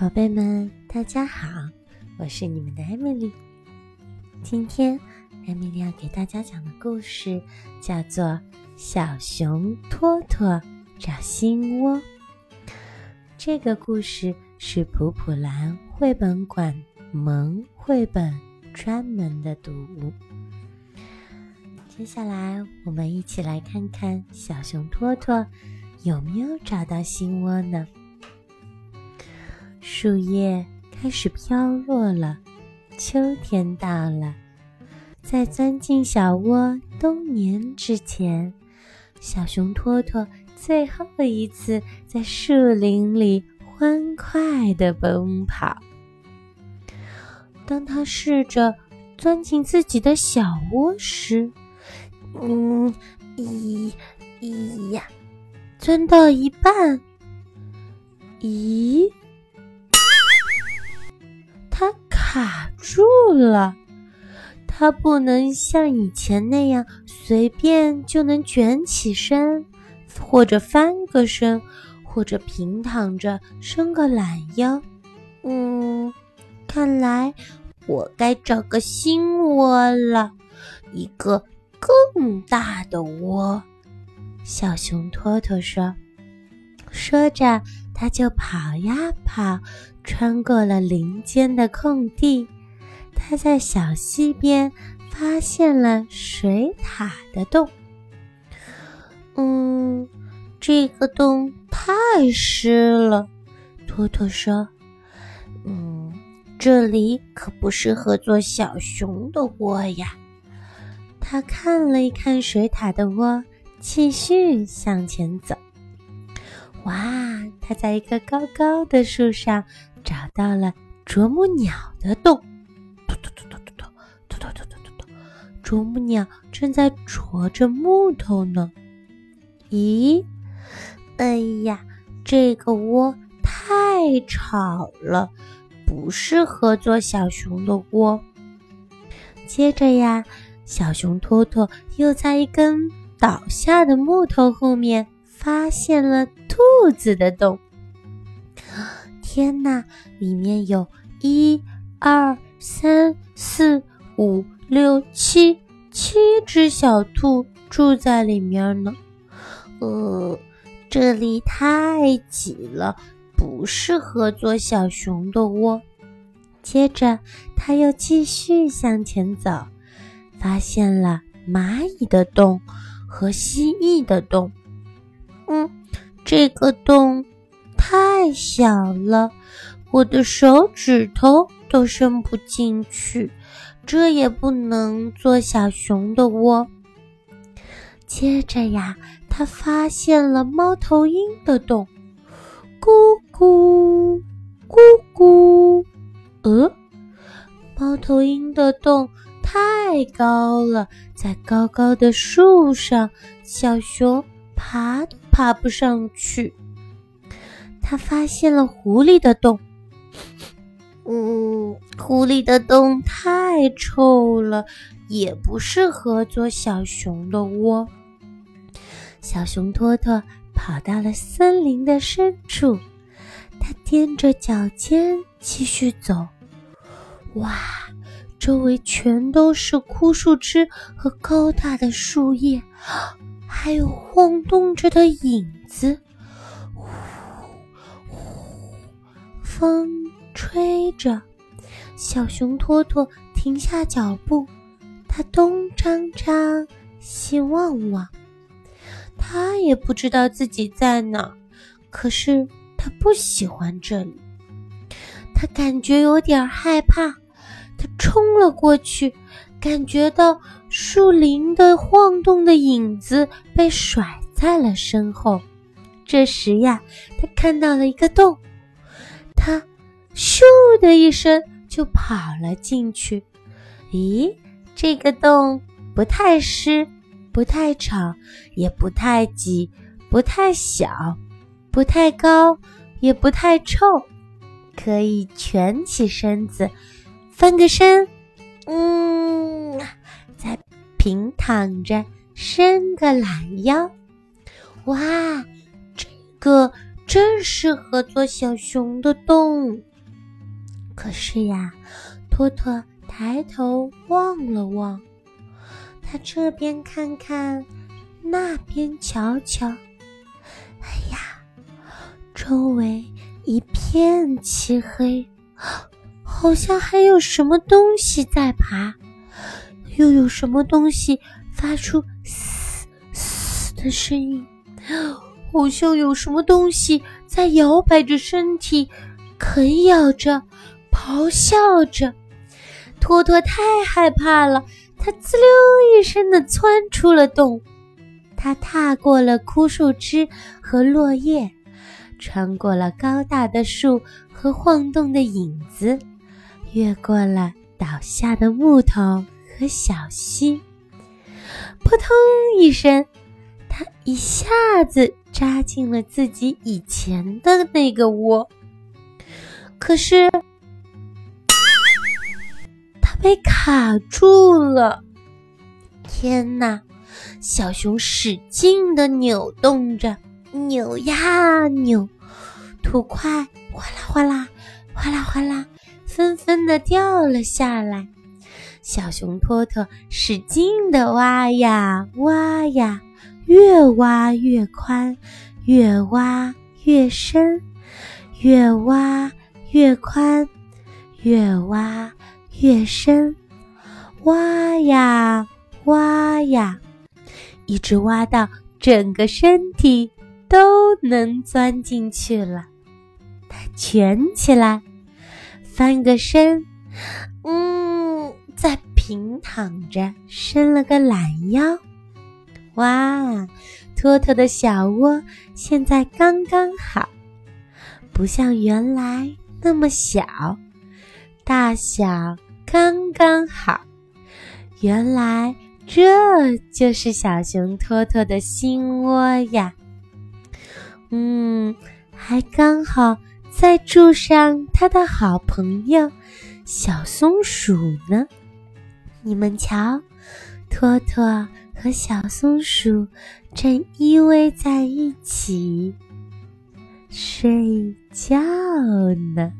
宝贝们，大家好，我是你们的艾米丽。今天艾米丽要给大家讲的故事叫做《小熊托托找新窝》。这个故事是普普兰绘本馆萌绘本专门的读物。接下来，我们一起来看看小熊托托有没有找到新窝呢？树叶开始飘落了，秋天到了。在钻进小窝冬眠之前，小熊托托最后一次在树林里欢快地奔跑。当他试着钻进自己的小窝时，嗯，咦咦呀，钻到一半，咦？它卡住了，它不能像以前那样随便就能卷起身，或者翻个身，或者平躺着伸个懒腰。嗯，看来我该找个新窝了，一个更大的窝。小熊托托说，说着。他就跑呀跑，穿过了林间的空地。他在小溪边发现了水獭的洞。嗯，这个洞太湿了，托托说。嗯，这里可不适合做小熊的窝呀。他看了一看水獭的窝，继续向前走。他在一棵高高的树上找到了啄木鸟的洞。突突突突突突突突突突突！啄木鸟正在啄着木头呢。咦？哎呀，这个窝太吵了，不适合做小熊的窝。接着呀，小熊托托又在一根倒下的木头后面发现了。兔子的洞，天哪！里面有一、二、三、四、五、六、七，七只小兔住在里面呢。呃，这里太挤了，不适合做小熊的窝。接着，他又继续向前走，发现了蚂蚁的洞和蜥蜴的洞。嗯。这个洞太小了，我的手指头都伸不进去，这也不能做小熊的窝。接着呀，他发现了猫头鹰的洞，咕咕咕咕，呃，猫头鹰的洞太高了，在高高的树上，小熊爬。爬不上去，他发现了狐狸的洞。嗯，狐狸的洞太臭了，也不适合做小熊的窝。小熊托托跑到了森林的深处，他踮着脚尖继续走。哇，周围全都是枯树枝和高大的树叶。还有晃动着的影子，呼呼，风吹着，小熊托托停下脚步，他东张张，西望望，他也不知道自己在哪，可是他不喜欢这里，他感觉有点害怕，他冲了过去。感觉到树林的晃动的影子被甩在了身后。这时呀，他看到了一个洞，他咻的一声就跑了进去。咦，这个洞不太湿，不太吵，也不太挤，不太小，不太高，也不太臭，可以蜷起身子，翻个身。嗯，在平躺着，伸个懒腰。哇，这个真适合做小熊的洞。可是呀，托托抬头望了望，他这边看看，那边瞧瞧，哎呀，周围一片漆黑，好像还有什么东西在爬，又有什么东西发出嘶嘶的声音，好像有什么东西在摇摆着身体，啃咬着。咆哮着，托托太害怕了，他滋溜一声的窜出了洞。他踏过了枯树枝和落叶，穿过了高大的树和晃动的影子，越过了倒下的木头和小溪。扑通一声，他一下子扎进了自己以前的那个窝。可是。它被卡住了！天哪，小熊使劲的扭动着，扭呀扭，土块哗啦哗啦，哗啦哗啦，纷纷的掉了下来。小熊托托使劲的挖呀挖呀，越挖越宽，越挖越深，越挖越宽，越挖。越深，挖呀挖呀，一直挖到整个身体都能钻进去了。它蜷起来，翻个身，嗯，再平躺着，伸了个懒腰。哇，托托的小窝现在刚刚好，不像原来那么小，大小。刚刚好，原来这就是小熊托托的新窝呀。嗯，还刚好再住上他的好朋友小松鼠呢。你们瞧，托托和小松鼠正依偎在一起睡觉呢。